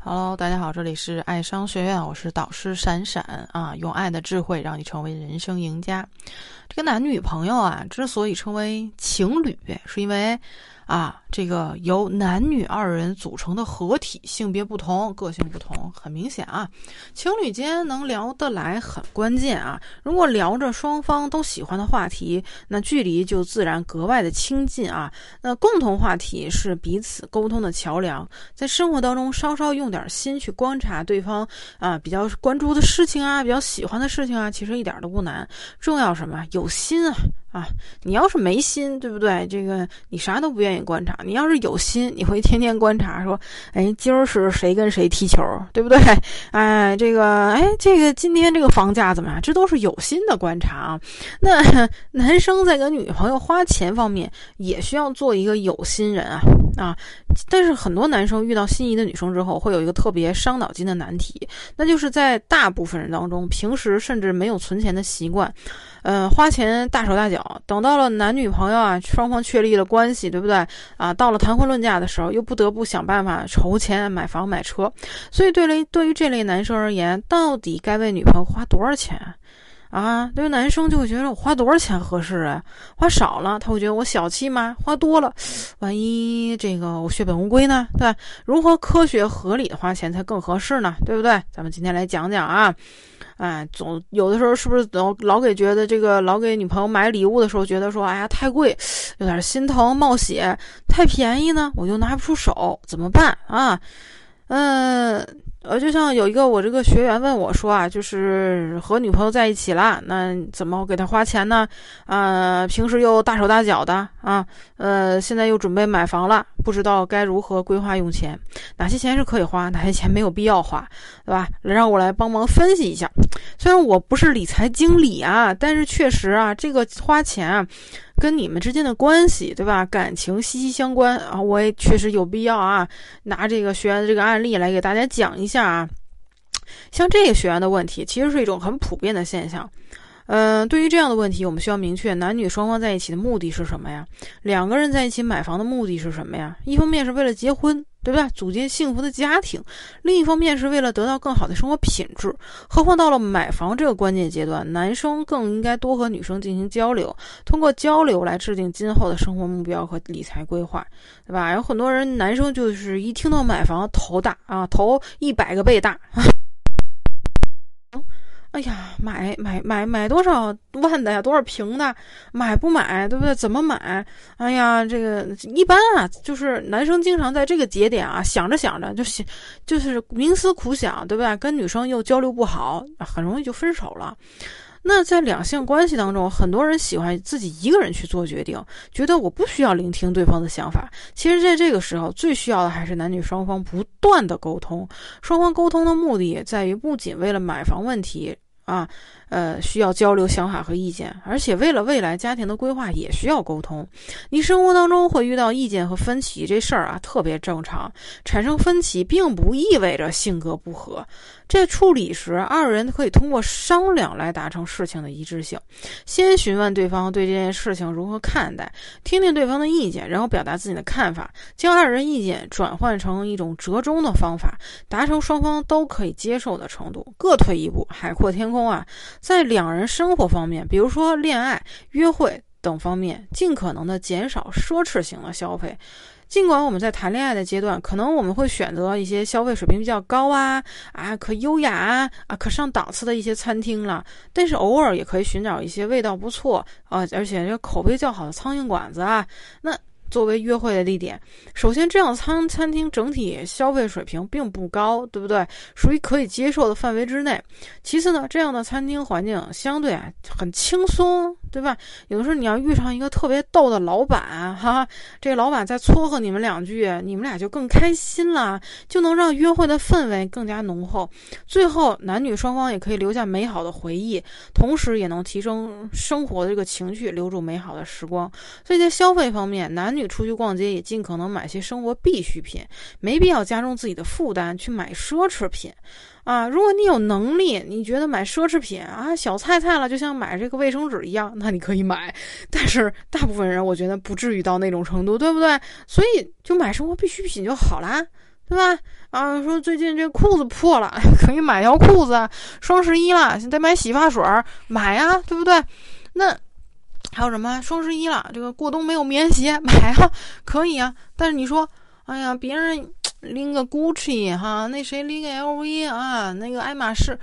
Hello，大家好，这里是爱商学院，我是导师闪闪啊，用爱的智慧让你成为人生赢家。这个男女朋友啊，之所以称为情侣，是因为。啊，这个由男女二人组成的合体，性别不同，个性不同，很明显啊。情侣间能聊得来很关键啊。如果聊着双方都喜欢的话题，那距离就自然格外的亲近啊。那共同话题是彼此沟通的桥梁，在生活当中稍稍用点心去观察对方啊，比较关注的事情啊，比较喜欢的事情啊，其实一点都不难。重要什么？有心啊。啊，你要是没心，对不对？这个你啥都不愿意观察。你要是有心，你会天天观察，说，哎，今儿是谁跟谁踢球，对不对？哎，这个，哎，这个今天这个房价怎么样？这都是有心的观察啊。那 男生在跟女朋友花钱方面，也需要做一个有心人啊啊。但是很多男生遇到心仪的女生之后，会有一个特别伤脑筋的难题，那就是在大部分人当中，平时甚至没有存钱的习惯，嗯，花钱大手大脚，等到了男女朋友啊双方确立了关系，对不对啊？到了谈婚论嫁的时候，又不得不想办法筹钱买房买车，所以对于对于这类男生而言，到底该为女朋友花多少钱？对于男生就会觉得我花多少钱合适啊？花少了他会觉得我小气吗？花多了，万一这个我血本无归呢？对吧？如何科学合理的花钱才更合适呢？对不对？咱们今天来讲讲啊，哎，总有的时候是不是老老给觉得这个老给女朋友买礼物的时候觉得说，哎呀太贵，有点心疼冒血；太便宜呢，我又拿不出手，怎么办啊？嗯。呃，呃就像有一个我这个学员问我说啊，就是和女朋友在一起了，那怎么给他花钱呢？啊，平时又大手大脚的啊，呃，现在又准备买房了，不知道该如何规划用钱，哪些钱是可以花，哪些钱没有必要花，对吧？让我来帮忙分析一下。虽然我不是理财经理啊，但是确实啊，这个花钱啊。跟你们之间的关系，对吧？感情息息相关啊！我也确实有必要啊，拿这个学员的这个案例来给大家讲一下啊。像这个学员的问题，其实是一种很普遍的现象。嗯，对于这样的问题，我们需要明确男女双方在一起的目的是什么呀？两个人在一起买房的目的是什么呀？一方面是为了结婚。对吧？组建幸福的家庭，另一方面是为了得到更好的生活品质。何况到了买房这个关键阶段，男生更应该多和女生进行交流，通过交流来制定今后的生活目标和理财规划，对吧？有很多人，男生就是一听到买房头大啊，头一百个倍大。哎呀，买买买买多少万的呀？多少平的？买不买？对不对？怎么买？哎呀，这个一般啊，就是男生经常在这个节点啊，想着想着就想，就是冥思苦想，对不对？跟女生又交流不好，很容易就分手了。那在两性关系当中，很多人喜欢自己一个人去做决定，觉得我不需要聆听对方的想法。其实，在这个时候，最需要的还是男女双方不断的沟通。双方沟通的目的在于，不仅为了买房问题。啊，呃，需要交流想法和意见，而且为了未来家庭的规划也需要沟通。你生活当中会遇到意见和分歧，这事儿啊特别正常。产生分歧并不意味着性格不合。在处理时，二人可以通过商量来达成事情的一致性。先询问对方对这件事情如何看待，听听对方的意见，然后表达自己的看法，将二人意见转换成一种折中的方法，达成双方都可以接受的程度。各退一步，海阔天空啊！在两人生活方面，比如说恋爱、约会等方面，尽可能的减少奢侈型的消费。尽管我们在谈恋爱的阶段，可能我们会选择一些消费水平比较高啊啊，可优雅啊啊，可上档次的一些餐厅了，但是偶尔也可以寻找一些味道不错啊，而且这口碑较好的苍蝇馆子啊，那。作为约会的地点，首先这样餐餐厅整体消费水平并不高，对不对？属于可以接受的范围之内。其次呢，这样的餐厅环境相对啊很轻松，对吧？有的时候你要遇上一个特别逗的老板，哈，这个老板再撮合你们两句，你们俩就更开心了，就能让约会的氛围更加浓厚。最后，男女双方也可以留下美好的回忆，同时也能提升生活的这个情趣，留住美好的时光。所以在消费方面，男。出去逛街也尽可能买些生活必需品，没必要加重自己的负担去买奢侈品，啊，如果你有能力，你觉得买奢侈品啊小菜菜了，就像买这个卫生纸一样，那你可以买。但是大部分人我觉得不至于到那种程度，对不对？所以就买生活必需品就好啦。对吧？啊，说最近这裤子破了，可以买条裤子。双十一了，得买洗发水，买呀，对不对？那还有什么？双十一了，这个过冬没有棉鞋，买啊，可以啊。但是你说，哎呀，别人拎个 Gucci 哈，那谁拎个 LV 啊，那个爱马仕。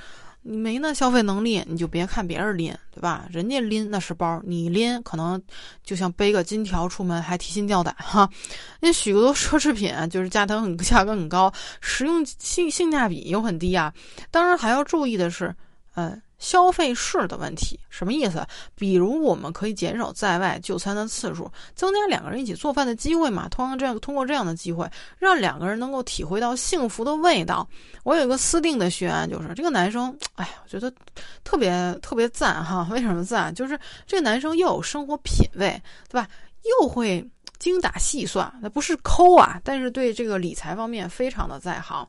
你没那消费能力，你就别看别人拎，对吧？人家拎那是包，你拎可能就像背个金条出门，还提心吊胆哈。那许多奢侈品就是价格很价格很高，实用性性价比又很低啊。当然还要注意的是，嗯。消费式的问题什么意思？比如我们可以减少在外就餐的次数，增加两个人一起做饭的机会嘛？通过这样通过这样的机会，让两个人能够体会到幸福的味道。我有一个私定的学员，就是这个男生，哎呀，我觉得特别特别赞哈！为什么赞？就是这个男生又有生活品味，对吧？又会。精打细算，那不是抠啊，但是对这个理财方面非常的在行，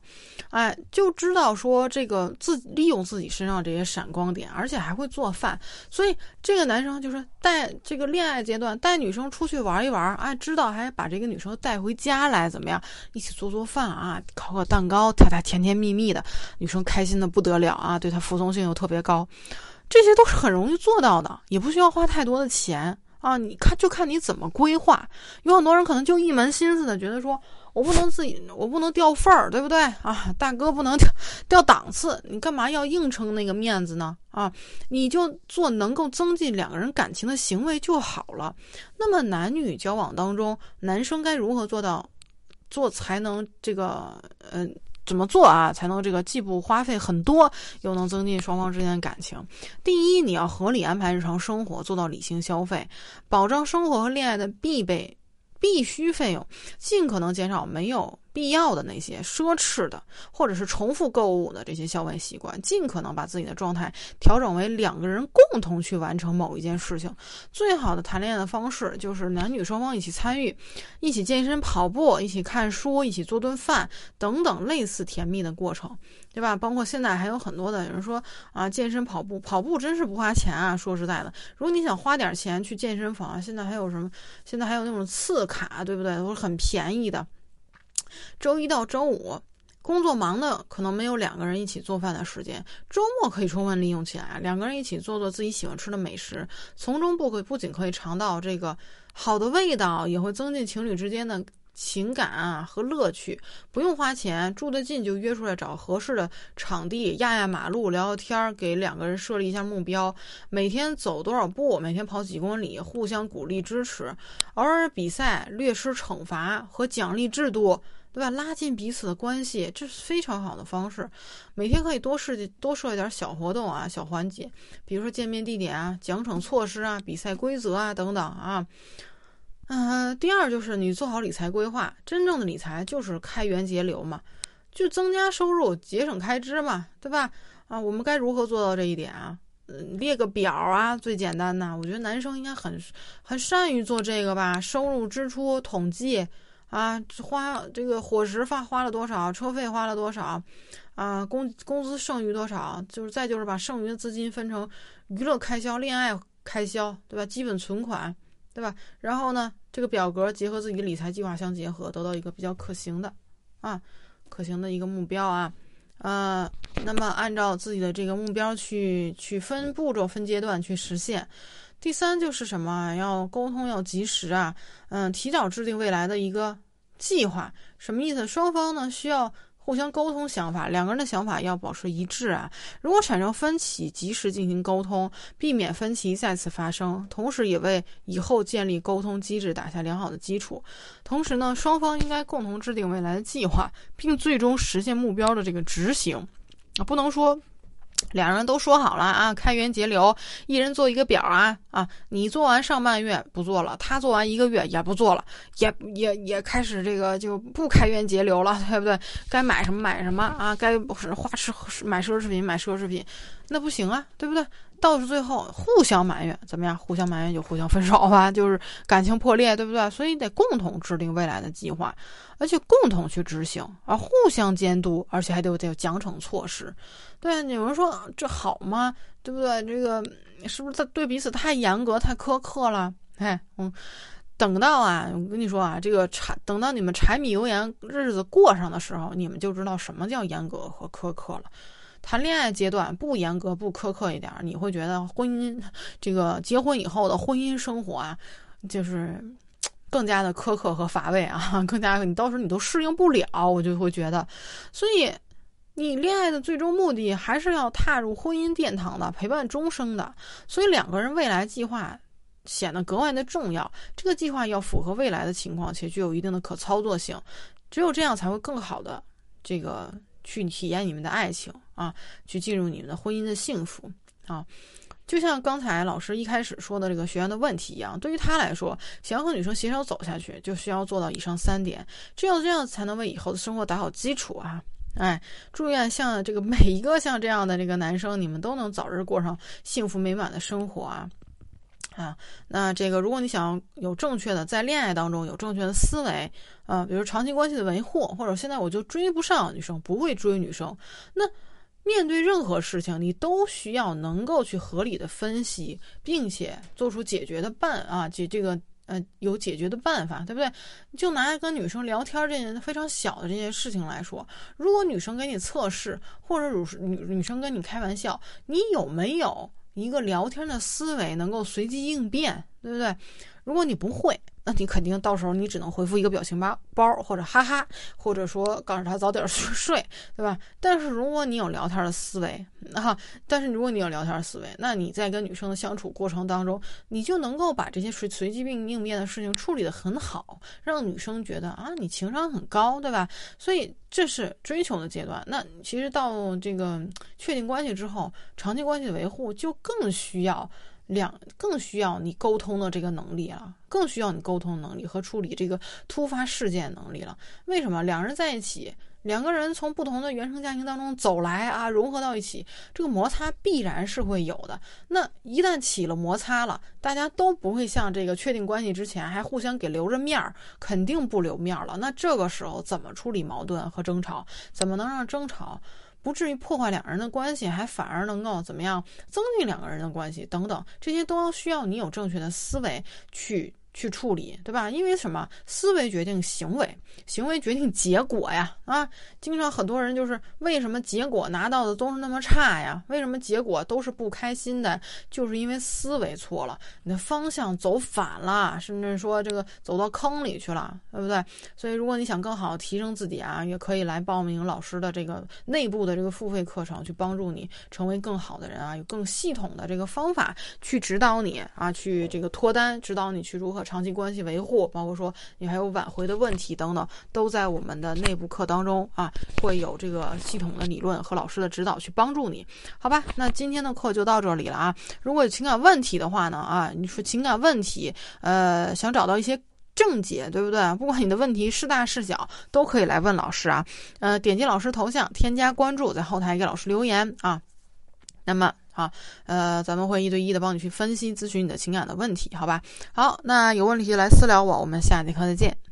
哎，就知道说这个自利用自己身上这些闪光点，而且还会做饭，所以这个男生就是带这个恋爱阶段带女生出去玩一玩，哎，知道还把这个女生带回家来怎么样，一起做做饭啊，烤烤蛋糕，他他甜甜蜜蜜的，女生开心的不得了啊，对他服从性又特别高，这些都是很容易做到的，也不需要花太多的钱。啊，你看，就看你怎么规划。有很多人可能就一门心思的觉得说，我不能自己，我不能掉份儿，对不对啊？大哥不能掉掉档次，你干嘛要硬撑那个面子呢？啊，你就做能够增进两个人感情的行为就好了。那么男女交往当中，男生该如何做到做才能这个，嗯？怎么做啊，才能这个既不花费很多，又能增进双方之间的感情？第一，你要合理安排日常生活，做到理性消费，保障生活和恋爱的必备、必须费用，尽可能减少没有。必要的那些奢侈的，或者是重复购物的这些消费习惯，尽可能把自己的状态调整为两个人共同去完成某一件事情。最好的谈恋爱的方式就是男女双方一起参与，一起健身、跑步，一起看书，一起做顿饭等等类似甜蜜的过程，对吧？包括现在还有很多的有人说啊，健身、跑步，跑步真是不花钱啊。说实在的，如果你想花点钱去健身房，现在还有什么？现在还有那种次卡，对不对？都是很便宜的。周一到周五，工作忙的可能没有两个人一起做饭的时间，周末可以充分利用起来，两个人一起做做自己喜欢吃的美食，从中不可不仅可以尝到这个好的味道，也会增进情侣之间的。情感啊和乐趣不用花钱，住得近就约出来找合适的场地压压马路聊聊天儿，给两个人设立一下目标，每天走多少步，每天跑几公里，互相鼓励支持，偶尔比赛略施惩罚和奖励制度，对吧？拉近彼此的关系，这是非常好的方式。每天可以多设计多设一点小活动啊，小环节，比如说见面地点啊、奖惩措施啊、比赛规则啊等等啊。嗯，第二就是你做好理财规划，真正的理财就是开源节流嘛，就增加收入，节省开支嘛，对吧？啊，我们该如何做到这一点啊？嗯，列个表啊，最简单的，我觉得男生应该很很善于做这个吧，收入支出统计啊，花这个伙食花花了多少，车费花了多少，啊，工工资剩余多少，就是再就是把剩余的资金分成娱乐开销、恋爱开销，对吧？基本存款。对吧？然后呢，这个表格结合自己理财计划相结合，得到一个比较可行的，啊，可行的一个目标啊，呃，那么按照自己的这个目标去去分步骤、分阶段去实现。第三就是什么？要沟通要及时啊，嗯，提早制定未来的一个计划。什么意思？双方呢需要。互相沟通想法，两个人的想法要保持一致啊。如果产生分歧，及时进行沟通，避免分歧再次发生，同时也为以后建立沟通机制打下良好的基础。同时呢，双方应该共同制定未来的计划，并最终实现目标的这个执行啊，不能说。两人都说好了啊，开源节流，一人做一个表啊啊！你做完上半月不做了，他做完一个月也不做了，也也也开始这个就不开源节流了，对不对？该买什么买什么啊，该不是花痴买奢侈品买奢侈品，那不行啊，对不对？到最后互相埋怨，怎么样？互相埋怨就互相分手吧，就是感情破裂，对不对？所以得共同制定未来的计划，而且共同去执行，而互相监督，而且还得有得奖惩措施。对，有人说这好吗？对不对？这个是不是他对彼此太严格、太苛刻了？哎，嗯，等到啊，我跟你说啊，这个柴等到你们柴米油盐日子过上的时候，你们就知道什么叫严格和苛刻了。谈恋爱阶段不严格不苛刻一点，你会觉得婚姻这个结婚以后的婚姻生活啊，就是更加的 苛刻和乏味啊，更加你到时候你都适应不了，我就会觉得，所以你恋爱的最终目的还是要踏入婚姻殿堂的，陪伴终生的，所以两个人未来计划。显得格外的重要。这个计划要符合未来的情况，且具有一定的可操作性。只有这样，才会更好的这个去体验你们的爱情啊，去进入你们的婚姻的幸福啊。就像刚才老师一开始说的这个学员的问题一样，对于他来说，想要和女生携手走下去，就需要做到以上三点。只有这样，才能为以后的生活打好基础啊！哎，祝愿像这个 每一个像这样的这个男生，你们都能早日过上幸福美满的生活啊！啊，那这个，如果你想有正确的在恋爱当中有正确的思维，啊，比如长期关系的维护，或者现在我就追不上女生，不会追女生，那面对任何事情，你都需要能够去合理的分析，并且做出解决的办啊，解这个呃有解决的办法，对不对？就拿跟女生聊天这件非常小的这件事情来说，如果女生给你测试，或者女女生跟你开玩笑，你有没有？一个聊天的思维能够随机应变，对不对？如果你不会。那你肯定到时候你只能回复一个表情包包或者哈哈，或者说告诉他早点去 睡，对吧？但是如果你有聊天的思维啊，但是如果你有聊天思维，那你在跟女生的相处过程当中，你就能够把这些随随机应应变的事情处理得很好，让女生觉得啊，你情商很高，对吧？所以这是追求的阶段。那其实到这个确定关系之后，长期关系的维护就更需要。两更需要你沟通的这个能力啊，更需要你沟通能力和处理这个突发事件能力了。为什么两人在一起，两个人从不同的原生家庭当中走来啊，融合到一起，这个摩擦必然是会有的。那一旦起了摩擦了，大家都不会像这个确定关系之前还互相给留着面儿，肯定不留面儿了。那这个时候怎么处理矛盾和争吵？怎么能让争吵？不至于破坏两人的关系，还反而能够怎么样增进两个人的关系等等，这些都需要你有正确的思维去。去处理，对吧？因为什么？思维决定行为，行为决定结果呀！啊，经常很多人就是为什么结果拿到的都是那么差呀？为什么结果都是不开心的？就是因为思维错了，你的方向走反了，甚至说这个走到坑里去了，对不对？所以，如果你想更好提升自己啊，也可以来报名老师的这个内部的这个付费课程，去帮助你成为更好的人啊，有更系统的这个方法去指导你啊，去这个脱单，指导你去如何。长期关系维护，包括说你还有挽回的问题等等，都在我们的内部课当中啊，会有这个系统的理论和老师的指导去帮助你，好吧？那今天的课就到这里了啊。如果有情感问题的话呢，啊，你说情感问题，呃，想找到一些正解，对不对？不管你的问题是大是小，都可以来问老师啊。呃，点击老师头像，添加关注，在后台给老师留言啊。那么。啊，呃，咱们会一对一的帮你去分析、咨询你的情感的问题，好吧？好，那有问题来私聊我，我们下节课再见。